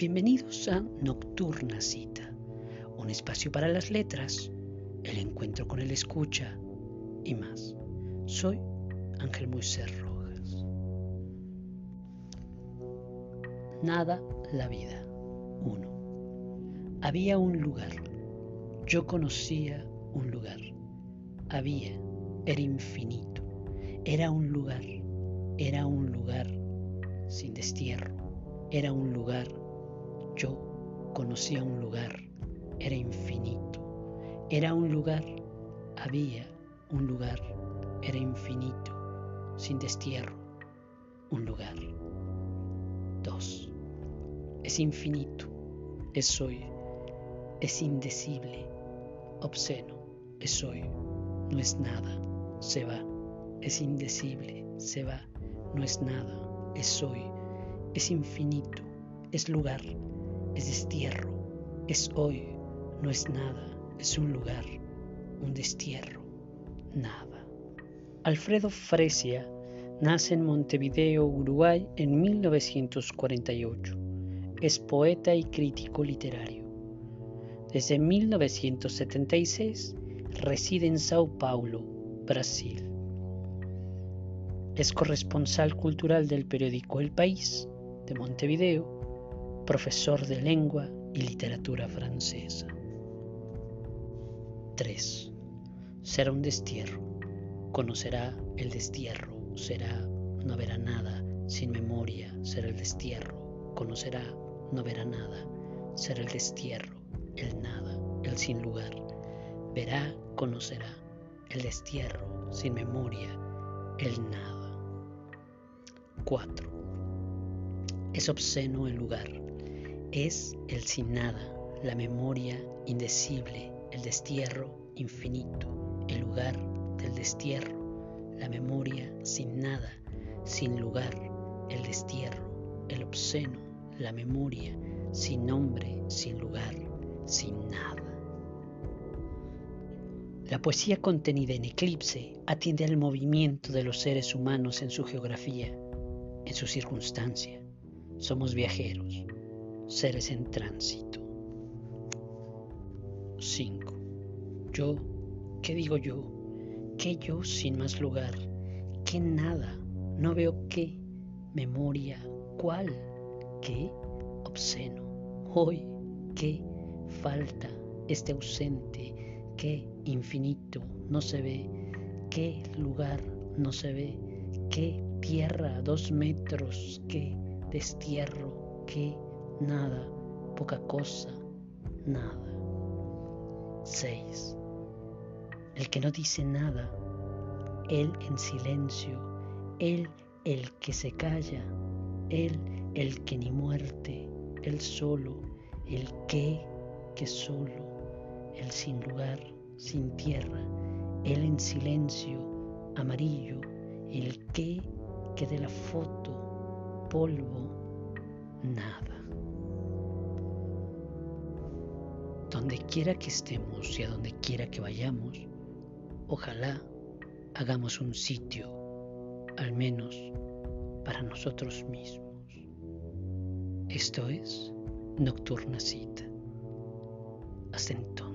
Bienvenidos a Nocturna Cita, un espacio para las letras, el encuentro con el escucha y más. Soy Ángel Moisés Rojas. Nada la vida. 1. Había un lugar. Yo conocía un lugar. Había. Era infinito. Era un lugar. Era un lugar sin destierro. Era un lugar yo conocía un lugar, era infinito. Era un lugar, había un lugar, era infinito, sin destierro, un lugar. Dos. Es infinito, es hoy, es indecible, obsceno, es hoy, no es nada, se va, es indecible, se va, no es nada, es hoy, es infinito, es lugar, es destierro, es hoy, no es nada, es un lugar, un destierro, nada. Alfredo Fresia nace en Montevideo, Uruguay, en 1948. Es poeta y crítico literario. Desde 1976 reside en Sao Paulo, Brasil. Es corresponsal cultural del periódico El País de Montevideo profesor de lengua y literatura francesa. 3. Será un destierro. Conocerá el destierro. Será, no verá nada. Sin memoria será el destierro. Conocerá, no verá nada. Será el destierro, el nada, el sin lugar. Verá, conocerá el destierro, sin memoria, el nada. 4. Es obsceno el lugar es el sin nada, la memoria indecible, el destierro infinito, el lugar del destierro, la memoria sin nada, sin lugar, el destierro, el obsceno, la memoria, sin nombre, sin lugar, sin nada. La poesía contenida en Eclipse atiende al movimiento de los seres humanos en su geografía, en su circunstancia. Somos viajeros, seres en tránsito. 5. Yo, ¿qué digo yo? ¿Qué yo sin más lugar? ¿Qué nada? No veo qué, memoria, cuál, qué, obsceno. Hoy, qué, falta, este ausente, qué, infinito, no se ve, qué lugar, no se ve, qué tierra, dos metros, qué destierro, qué nada, poca cosa, nada. 6. El que no dice nada, él en silencio, él el que se calla, él el que ni muerte, él solo, el que que solo, el sin lugar, sin tierra, él en silencio, amarillo, el que que de la foto, polvo, nada. Donde quiera que estemos y a donde quiera que vayamos, ojalá hagamos un sitio, al menos para nosotros mismos. Esto es Nocturna Cita. Hasta entonces.